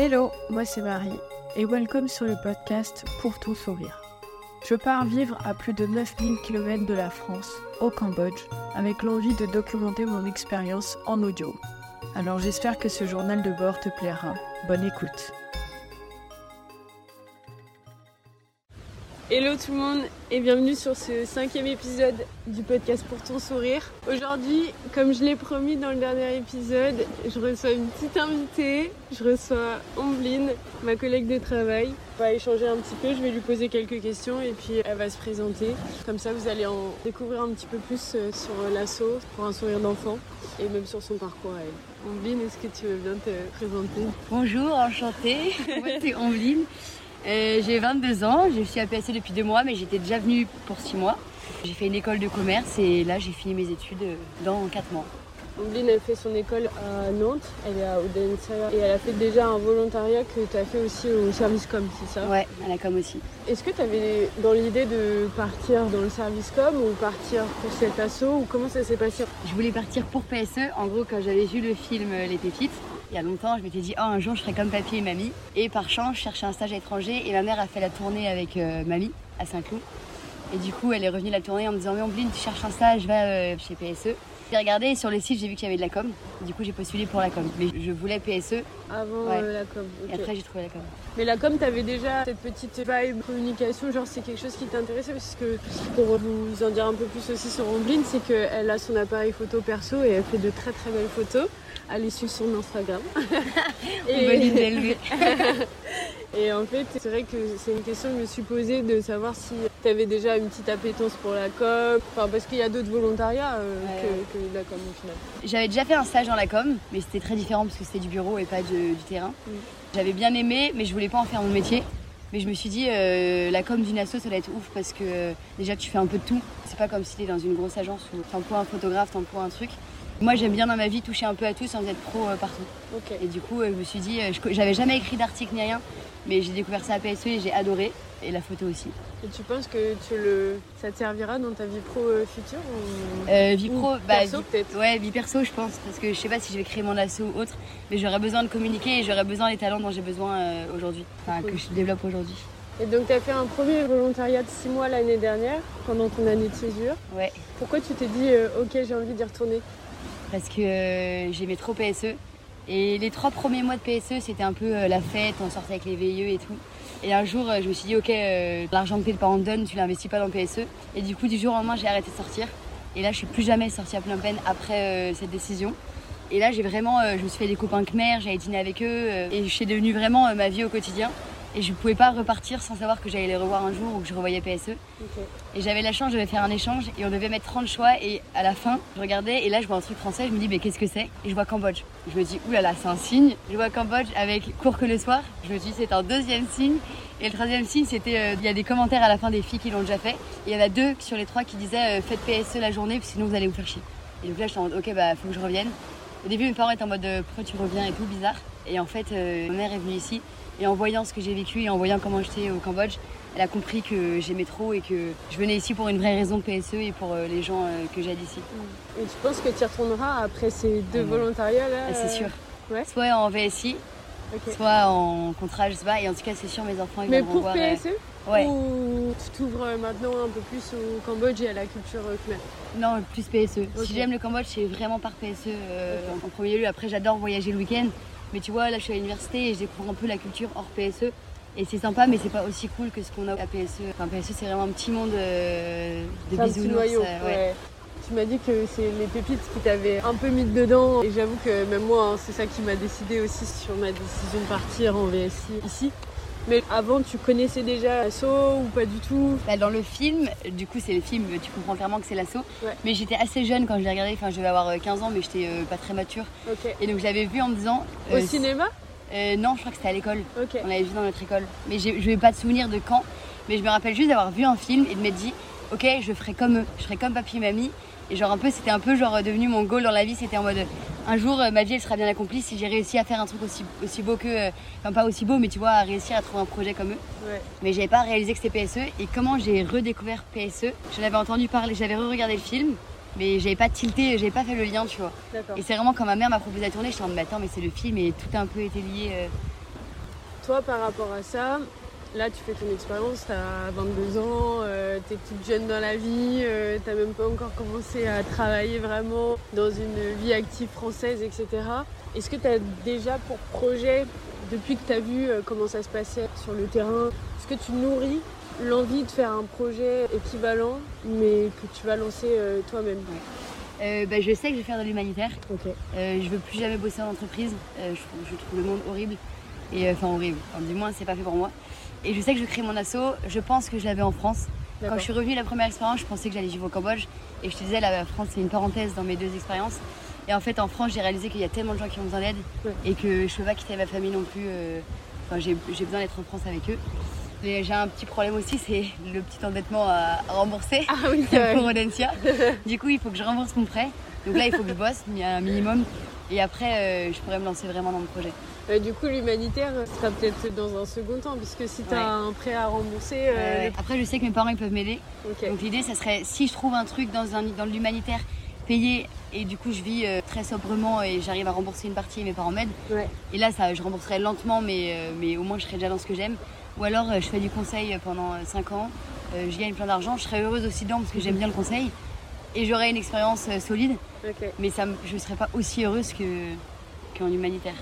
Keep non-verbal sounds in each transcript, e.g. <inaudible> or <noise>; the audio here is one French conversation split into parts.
Hello, moi c'est Marie et welcome sur le podcast Pour ton sourire. Je pars vivre à plus de 9000 km de la France, au Cambodge, avec l'envie de documenter mon expérience en audio. Alors j'espère que ce journal de bord te plaira. Bonne écoute. Hello tout le monde et bienvenue sur ce cinquième épisode du podcast pour ton sourire. Aujourd'hui, comme je l'ai promis dans le dernier épisode, je reçois une petite invitée. Je reçois Ombline, ma collègue de travail. On va échanger un petit peu, je vais lui poser quelques questions et puis elle va se présenter. Comme ça, vous allez en découvrir un petit peu plus euh, sur l'assaut pour un sourire d'enfant et même sur son parcours à elle. Ombline, est-ce que tu veux bien te présenter? Bonjour, enchantée. <laughs> Moi, c'est Ombline. Euh, j'ai 22 ans, je suis à PSC depuis deux mois, mais j'étais déjà venue pour six mois. J'ai fait une école de commerce et là j'ai fini mes études euh, dans quatre mois. Ombline, elle fait son école à Nantes, elle est à Odense et elle a fait déjà un volontariat que tu as fait aussi au service com, c'est ça? Ouais, à la com aussi. Est-ce que tu avais dans l'idée de partir dans le service com ou partir pour cet assaut ou comment ça s'est passé? Je voulais partir pour PSE. En gros, quand j'avais vu le film euh, Les Pépites, il y a longtemps, je m'étais dit, oh, un jour, je serai comme papy et mamie. Et par chance, je cherchais un stage à l'étranger et ma mère a fait la tournée avec euh, mamie à Saint-Cloud. Et du coup, elle est revenue de la tournée en me disant, mais Ombline, tu cherches un stage, va euh, chez PSE. J'ai regardé sur le site, j'ai vu qu'il y avait de la com. Du coup, j'ai postulé pour la com. Mais je voulais PSE. Avant Ouais. euh, la com. ok. Et après, j'ai trouvé la com. Mais la com, t'avais déjà cette petite vibe communication, genre c'est quelque chose qui t'intéressait parce que pour vous en dire un peu plus aussi sur Ombline, c'est qu'elle a son appareil photo perso et elle fait de très très belles photos. Allez suivre son Instagram. <laughs> D'élever. <laughs> Et en fait, c'est vrai que c'est une question que je me suis posée de savoir si tu avais déjà une petite appétence pour la com. Enfin, parce qu'il y a d'autres volontariats euh, Ouais, que, que la com au final. J'avais déjà fait un stage dans la com, mais c'était très différent parce que c'était du bureau et pas de- du terrain. Mm. J'avais bien aimé, mais je voulais pas en faire mon métier. Mais je me suis dit, euh, la com d'une asso, ça va être ouf parce que euh, déjà tu fais un peu de tout. C'est pas comme si t'es dans une grosse agence où t'emploies un photographe, t'emploies un truc. Moi, j'aime bien dans ma vie toucher un peu à tout sans être pro partout. Et du coup, je me suis dit, j'avais jamais écrit d'article ni rien, mais j'ai découvert ça à PSE et j'ai adoré. Et la photo aussi. Et tu penses que tu le... ça te servira dans ta vie pro euh, future ou... Euh, vie ou pro, perso vie- peut-être? Ouais, vie perso, je pense, parce que je sais pas si je vais créer mon asso ou autre, mais j'aurais besoin de communiquer et j'aurais besoin des talents dont j'ai besoin euh, aujourd'hui, enfin Cool. que je développe aujourd'hui. Et donc tu as fait un premier volontariat de 6 mois l'année dernière, pendant ton année de césure. Ouais, Pourquoi tu t'es dit, ok j'ai envie d'y retourner? Parce que j'aimais trop PSE. Et les trois premiers mois de PSE, c'était un peu la fête, on sortait avec les VIE et tout. Et un jour, euh, je me suis dit, ok, euh, l'argent que tes parents te donnent, tu l'investis pas dans PSE. Et du coup, du jour au lendemain, j'ai arrêté de sortir. Et là, je suis plus jamais sortie à plein peine après euh, cette décision. Et là, j'ai vraiment, je me suis fait des copains Khmer, j'allais dîner avec eux, et je suis devenue vraiment ma vie au quotidien. Et je pouvais pas repartir sans savoir que j'allais les revoir un jour ou que je revoyais PSE. Et j'avais la chance, je devais faire un échange et on devait mettre 30 choix. Et à la fin, je regardais et là, je vois un truc français. Je me dis, mais qu'est-ce que c'est? Et je vois Cambodge. Je me dis, oulala, c'est un signe. Je vois Cambodge avec cours que le soir. Je me dis, c'est un deuxième signe. Et le troisième signe, c'était, euh, il y a des commentaires à la fin des filles qui l'ont déjà fait. Et il y en a deux sur les trois qui disaient, euh, faites PSE la journée, sinon vous allez vous faire chier. Et donc là, j'étais en mode, ok, bah, faut que je revienne. Au début, mes parents étaient en mode, euh, pourquoi tu reviens et tout, bizarre. Et en fait, euh, ma mère est venue ici. Et en voyant ce que j'ai vécu et en voyant comment j'étais au Cambodge, elle a compris que j'aimais trop et que je venais ici pour une vraie raison PSE et pour euh, les gens euh, que j'aide ici. Et tu penses que tu y retourneras après ces deux Ouais. volontariats là Ah, c'est sûr. ouais. Soit en VSI, soit en contrat, je sais pas. Et en tout cas, c'est sûr, mes enfants, ils Mais viendront pour voir. euh, PSE Ouais, Ou tu t'ouvres euh, maintenant un peu plus au Cambodge et à la culture euh, khmer? Non, plus PSE. Si j'aime le Cambodge, c'est vraiment par PSE euh, en premier lieu. Après, j'adore voyager le week-end. Mais tu vois, là, je suis à l'université et je découvre un peu la culture hors PSE. Et c'est sympa, mais c'est pas aussi cool que ce qu'on a à PSE. Enfin, PSE, c'est vraiment un petit monde euh, de bisounours. euh, ouais. ouais. Tu m'as dit que c'est les pépites qui t'avaient un peu mis dedans. Et j'avoue que même moi, hein, c'est ça qui m'a décidé aussi sur ma décision de partir en VSI ici. Mais avant, tu connaissais déjà Asso ou pas du tout? Bah, dans le film, du coup c'est le film, tu comprends clairement que c'est l'assaut. Ouais. Mais j'étais assez jeune quand je l'ai regardé, enfin je devais avoir euh, 15 ans mais j'étais euh, pas très mature. Et donc je l'avais vu en me disant... Au euh, cinéma? Euh, Non, je crois que c'était à l'école. On l'avait vu dans notre école. Mais je n'ai pas de souvenir de quand. Mais je me rappelle juste d'avoir vu un film et de m'être dit, ok, je ferai comme eux, je ferai comme papy et mamie. Et genre un peu, c'était un peu genre devenu mon goal dans la vie, c'était en mode un jour euh, ma vie elle sera bien accomplie si j'ai réussi à faire un truc aussi, aussi beau que, euh, enfin pas aussi beau, mais tu vois, à réussir à trouver un projet comme eux. Ouais. Mais j'avais pas réalisé que c'était PSE. Et comment j'ai redécouvert PSE J'en avais entendu parler, j'avais re-regardé le film, mais j'avais pas tilté, j'avais pas fait le lien, tu vois. D'accord. Et c'est vraiment quand ma mère m'a proposé la tournée, j'étais en mode, mais attends, mais c'est le film et tout a un peu été lié. euh. toi, par rapport à ça, là, tu fais ton expérience, tu as 22 ans, euh, tu es toute jeune dans la vie, euh, tu n'as même pas encore commencé à travailler vraiment dans une vie active française, etc. Est-ce que tu as déjà pour projet, depuis que tu as vu euh, comment ça se passait sur le terrain, est-ce que tu nourris l'envie de faire un projet équivalent, mais que tu vas lancer euh, toi-même? Euh, bah, je sais que je vais faire de l'humanitaire. Ok. Euh, je veux plus jamais bosser en entreprise. Je, trouve- je trouve le monde horrible. Et enfin horrible. Enfin, du moins, c'est pas fait pour moi. Et je sais que je crée mon asso. Je pense que je l'avais en France. Quand je suis revenue la première expérience, je pensais que j'allais vivre au Cambodge. Et je te disais, la France, c'est une parenthèse dans mes deux expériences. Et en fait, en France, j'ai réalisé qu'il y a tellement de gens qui ont besoin d'aide Ouais. et que je peux pas quitter ma famille non plus. euh, Enfin, j'ai besoin d'être en France avec eux. Et j'ai un petit problème aussi, c'est le petit endettement à rembourser Ah oui, <laughs> pour Audencia. Du coup, il faut que je rembourse mon prêt. Donc là, il faut que je bosse, il y a un minimum. Et après, euh, je pourrais me lancer vraiment dans mon projet. Euh, du coup, l'humanitaire sera peut-être dans un second temps, puisque si tu as Ouais. un prêt à rembourser, euh. Après, je sais que mes parents, ils peuvent m'aider. Donc l'idée, ça serait, si je trouve un truc dans, un, dans l'humanitaire payé, et du coup, je vis euh, très sobrement et j'arrive à rembourser une partie et mes parents m'aident. Ouais. Et là, ça, je rembourserai lentement, mais, euh, mais au moins, je serai déjà dans ce que j'aime. Ou alors, euh, je fais du conseil pendant 5 ans. Je gagne plein d'argent. Je serai heureuse aussi dedans parce que j'aime bien le conseil. Et j'aurai une expérience solide. Mais ça, je ne serais pas aussi heureuse que, qu'en humanitaire.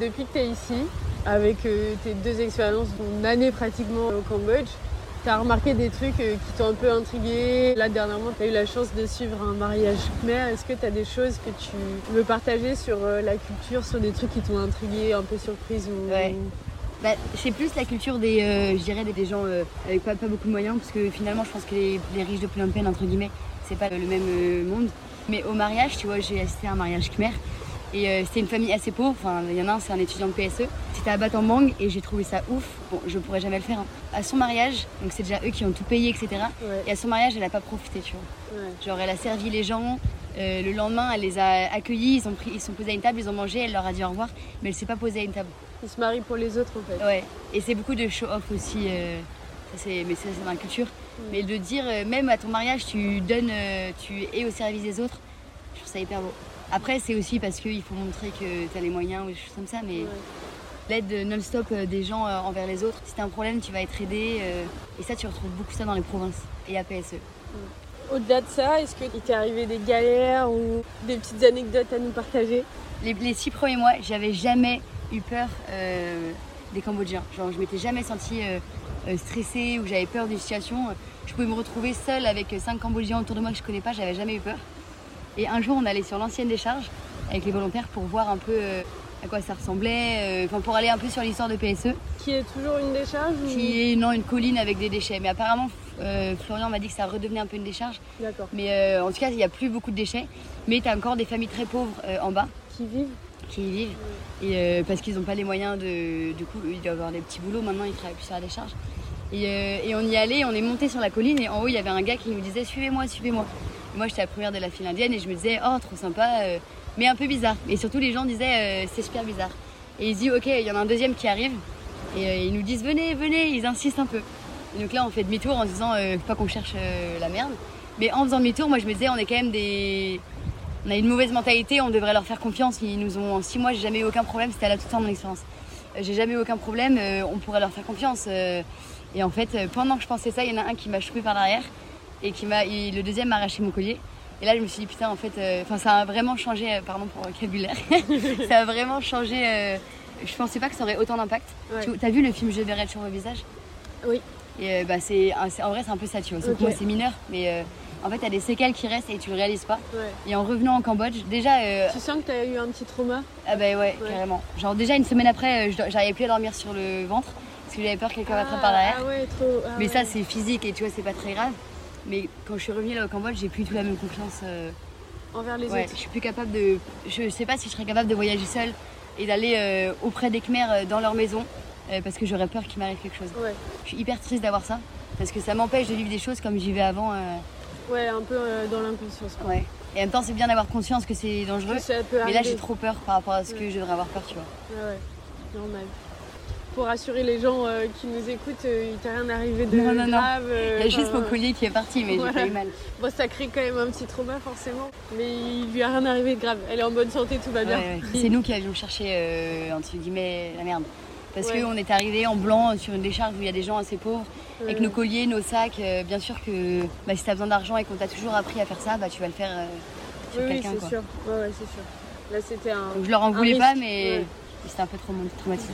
Depuis que tu es ici, avec euh, tes deux expériences, ton année pratiquement au Cambodge, tu as remarqué des trucs euh, qui t'ont un peu intrigué. Là, dernièrement, tu as eu la chance de suivre un mariage khmer. Est-ce que tu as des choses que tu veux partager sur euh, la culture, sur des trucs qui t'ont intrigué, un peu surprise ou... Ouais. Bah, c'est plus la culture des, des, gens avec pas, beaucoup de moyens, parce que finalement, je pense que les, riches de Phnom Penh, entre guillemets, c'est pas le même monde. Mais au mariage, tu vois, j'ai assisté à un mariage khmer. Et euh, c'était une famille assez pauvre. Enfin, il y en a un, c'est un étudiant de PSE. C'était à Battambang et j'ai trouvé ça ouf. Bon, je pourrais jamais le faire. hein. À son mariage, donc c'est déjà eux qui ont tout payé, etc. Ouais, Et à son mariage, elle a pas profité, tu vois. ouais. Genre, elle a servi les gens. euh, le lendemain, elle les a accueillis. Ils, ont pris, ils sont posés à une table, ils ont mangé. Elle leur a dit au revoir. Mais elle s'est pas posée à une table. Ils se marient pour les autres, en fait. Ouais, et c'est beaucoup de show-off aussi. euh, ça, c'est- mais ça, c'est dans la culture. Mais de dire, euh, même à ton mariage, tu donnes, tu es au service des autres, je trouve ça hyper beau. Après, c'est aussi parce qu'il faut montrer que tu as les moyens ou des choses comme ça, mais Ouais. l'aide non-stop euh, des gens euh, envers les autres, si tu as un problème, tu vas être aidé. euh, et ça, tu retrouves beaucoup ça dans les provinces et à PSE. Au-delà de ça, est-ce qu'il t'est arrivé des galères ou des petites anecdotes à nous partager? Les, les six premiers mois, j'avais jamais eu peur euh, des Cambodgiens. Genre, je m'étais jamais sentie euh, stressée ou j'avais peur d'une situation. Je pouvais me retrouver seule avec cinq Cambodgiens autour de moi que je connais pas, j'avais jamais eu peur. Et un jour, on allait sur l'ancienne décharge avec les volontaires pour voir un peu euh, à quoi ça ressemblait, euh, enfin pour aller un peu sur l'histoire de PSE, Qui est toujours une décharge ou... qui est non une colline avec des déchets. Mais apparemment, euh, Florian m'a dit que ça redevenait un peu une décharge. D'accord. Mais euh, en tout cas, il n'y a plus beaucoup de déchets. Mais tu as encore des familles très pauvres euh, en bas Qui vivent qui y vivent. Et parce qu'ils n'ont pas les moyens de. Du coup, ils doivent avoir des petits boulots. Maintenant, ils travaillent plus sur la décharge. Et, et on y allait, on est monté sur la colline et en haut, il y avait un gars qui nous disait Suivez-moi, suivez-moi. Moi, j'étais la première de la file indienne et je me disais Oh, trop sympa, euh, mais un peu bizarre. Et surtout, les gens disaient euh, C'est super bizarre. Et il se dit Ok, il y en a un deuxième qui arrive. Et euh, ils nous disent Venez, venez, ils insistent un peu. Donc là, on fait demi-tour en se disant pas qu'on cherche la merde. Mais en faisant demi-tour, moi, je me disais On est quand même des on a une mauvaise mentalité, on devrait leur faire confiance. Ils nous ont, en six mois, j'ai jamais eu aucun problème. C'était là tout le temps mon expérience. J'ai jamais eu aucun problème. on pourrait leur faire confiance. et en fait, pendant que je pensais ça, il y en a un qui m'a chopé par derrière et qui m'a, le deuxième m'a arraché mon collier. Et là, je me suis dit putain, en fait, euh, enfin, ça a vraiment changé. euh, pardon pour le vocabulaire. <laughs> ça a vraiment changé. euh, je pensais pas que ça aurait autant d'impact. Ouais. Tu as vu le film Je verrai sur le visage? Oui. Et euh, bah, c'est, en vrai, c'est un peu ça, tu vois. Moi, c'est mineur, mais en fait, t'as des séquelles qui restent et tu le réalises pas. Ouais. Et en revenant en Cambodge, déjà, Tu sens que t'as eu un petit trauma? Ah bah ouais, Ouais. carrément. Genre déjà une semaine après, je- j'arrivais plus à dormir sur le ventre parce que j'avais peur que quelqu'un m'attrape par derrière. Ah ouais, trop. ah Mais ça c'est physique et tu vois c'est pas très grave. Mais quand je suis revenue là au Cambodge, j'ai plus tout la même confiance. euh, Envers les ouais, autres. je suis plus capable de. Je sais pas si je serais capable de voyager seule et d'aller euh, auprès des Khmers euh, dans leur maison euh, parce que j'aurais peur qu'il m'arrive quelque chose. Ouais. Je suis hyper triste d'avoir ça parce que ça m'empêche de vivre des choses comme j'y vais avant. Ouais, un peu dans l'inconscience. ouais. Et en même temps, c'est bien d'avoir conscience que c'est dangereux. Mais là, j'ai trop peur par rapport à ce que je devrais avoir peur, tu vois. Ouais, ouais, normal. Pour rassurer les gens euh, qui nous écoutent, euh, il t'est rien arrivé de Non, non, non. grave. euh, Il y a juste mon collier qui est parti, mais Voilà. j'ai pas eu mal. Bon, ça crée quand même un petit trauma forcément, mais il lui a rien arrivé de grave. Elle est en bonne santé, tout va bien. Ouais, ouais. C'est nous qui avions cherché, entre guillemets, la merde. Parce Ouais. qu'on est arrivé en blanc sur une décharge où il y a des gens assez pauvres, avec nos colliers, nos sacs. bien sûr que bah, si tu as besoin d'argent et qu'on t'a toujours appris à faire ça, bah, tu vas le faire sur Oui, oui, quelqu'un. c'est quoi. sûr. Ouais, ouais, c'est sûr. Là, c'était un. Donc je leur en voulais pas, mais c'était un peu trauma- traumatisant.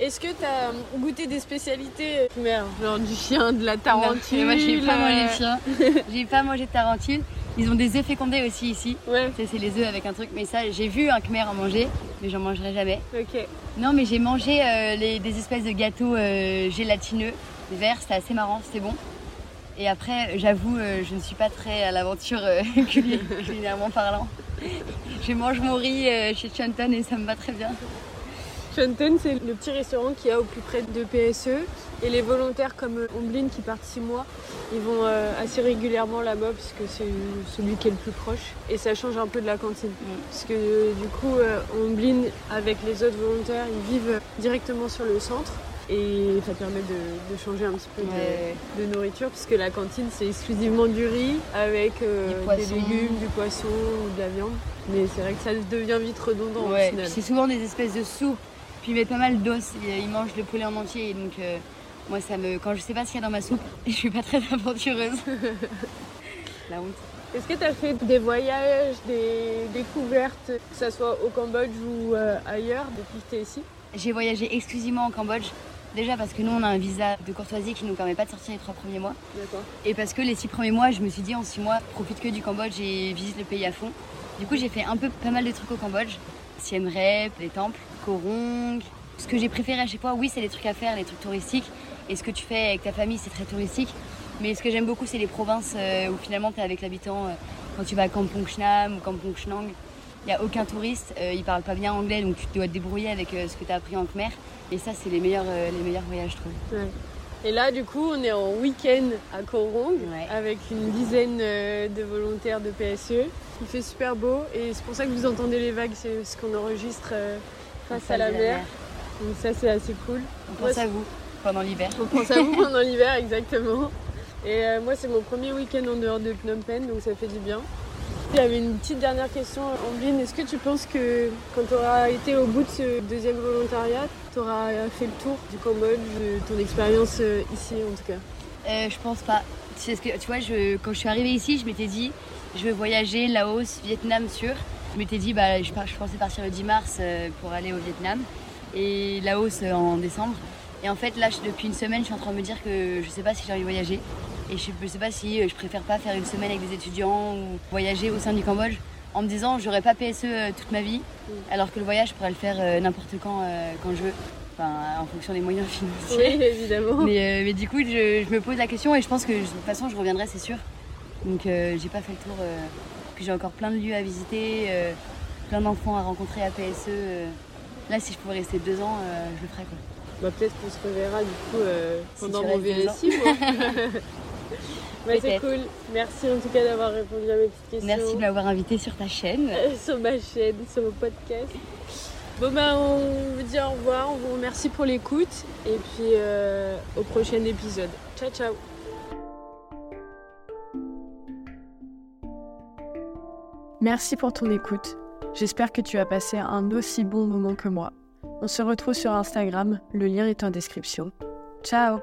Est-ce que tu as goûté des spécialités merde, genre du chien, de la Non, tarentule moi j'ai pas mangé euh, de chien, <laughs> j'ai pas mangé de tarentule. Ils ont des œufs fécondés aussi ici. Ouais, c'est les œufs avec un truc, mais ça j'ai vu un khmer en manger, mais j'en mangerai jamais. ok. Non, mais j'ai mangé euh, les- des espèces de gâteaux euh, gélatineux, verts, c'était assez marrant, c'était bon. Et après, j'avoue, euh, je ne suis pas très à l'aventure euh, culi- <laughs> culinairement parlant. Je mange mon riz euh, chez Chanton et ça me va très bien. Shanton, c'est le petit restaurant qu'il y a au plus près de PSE. Et les volontaires comme euh, Omblin qui partent six mois, ils vont euh, assez régulièrement là-bas puisque c'est celui qui est le plus proche. Et ça change un peu de la cantine. Parce que euh, du coup, Omblin, avec les autres volontaires, ils vivent directement sur le centre. Et ça permet de, de changer un petit peu de- Ouais. de, nourriture puisque la cantine c'est exclusivement du riz avec euh, des légumes, du poisson ou de la viande. Mais c'est vrai que ça devient vite redondant au final. c'est souvent des espèces de soupes, puis ils mettent pas mal d'os, ils ils mangent le poulet en entier, et donc euh, moi ça me. Quand je sais pas ce qu'il y a dans ma soupe, <laughs> je suis pas très aventureuse. <laughs> La honte. Est-ce que tu as fait des voyages, des découvertes, que ce soit au Cambodge ou euh, ailleurs depuis que tu es ici? J'ai voyagé exclusivement en Cambodge. Déjà parce que nous on a un visa de courtoisie qui nous permet pas de sortir les trois premiers mois. D'accord. Et parce que les six premiers mois, je me suis dit en six mois, profite que du Cambodge et visite le pays à fond. Du coup, j'ai fait un peu pas mal de trucs au Cambodge. Siem Reap, les temples, Koh Rong. Ce que j'ai préféré à chaque fois, oui, c'est les trucs à faire, les trucs touristiques. Et ce que tu fais avec ta famille, c'est très touristique. Mais ce que j'aime beaucoup, c'est les provinces euh, où finalement tu es avec l'habitant. euh, quand tu vas à Kampong Chnam ou Kampong Chnang, il n'y a aucun touriste. euh, ils parlent pas bien anglais, donc tu dois te débrouiller avec ce que tu as appris en Khmer. Et ça, c'est les meilleurs, voyages, je trouve. Et là, du coup, on est en week-end à Koh Rong Ouais. avec une dizaine euh, de volontaires de PSE. Il fait super beau et c'est pour ça que vous entendez les vagues, c'est ce qu'on enregistre euh, face à la mer. Donc ça, c'est assez cool. On pense à vous pendant l'hiver. On pense à vous <laughs> pendant l'hiver, exactement. Et euh, moi, c'est mon premier week-end en dehors de Phnom Penh, donc ça fait du bien. Il y avait une petite dernière question, Ambline. Est-ce que tu penses que quand tu auras été au bout de ce deuxième volontariat, tu auras fait le tour du Cambodge, de ton expérience euh, ici en tout cas? Euh, je pense pas. Tu vois, quand je suis arrivée ici, je m'étais dit, je veux voyager Laos, Vietnam sûr. Je m'étais dit, bah, je, je pensais partir le 10 mars euh, pour aller au Vietnam et Laos euh, en décembre. Et en fait, là, depuis une semaine, je suis en train de me dire que je sais pas si j'ai envie de voyager. Et je, je sais pas si euh, je préfère pas faire une semaine avec des étudiants ou voyager au sein du Cambodge en me disant, j'aurais pas PSE euh, toute ma vie, alors que le voyage, je pourrais le faire euh, n'importe quand, quand je veux. Enfin, en fonction des moyens <laughs> financiers. Oui, évidemment. Mais, euh, mais du coup, je, je me pose la question et je pense que de toute façon, je reviendrai, c'est sûr. Donc, euh, j'ai pas fait le tour. euh, puis j'ai encore plein de lieux à visiter, plein d'enfants à rencontrer à PSE. Là, si je pouvais rester deux ans, je le ferais quoi. Bah, Peut-être qu'on se reverra du coup pendant mon. VSI. <laughs> Bah, c'est cool. Merci en tout cas d'avoir répondu à mes petites questions. Merci de m'avoir invité sur ta chaîne. Euh, <laughs> sur ma chaîne, sur mon podcast. Bon ben on vous dit au revoir, on vous remercie pour l'écoute et puis euh, au prochain épisode. Ciao ciao Merci pour ton écoute. J'espère que tu as passé un aussi bon moment que moi. On se retrouve sur Instagram, le lien est en description. Ciao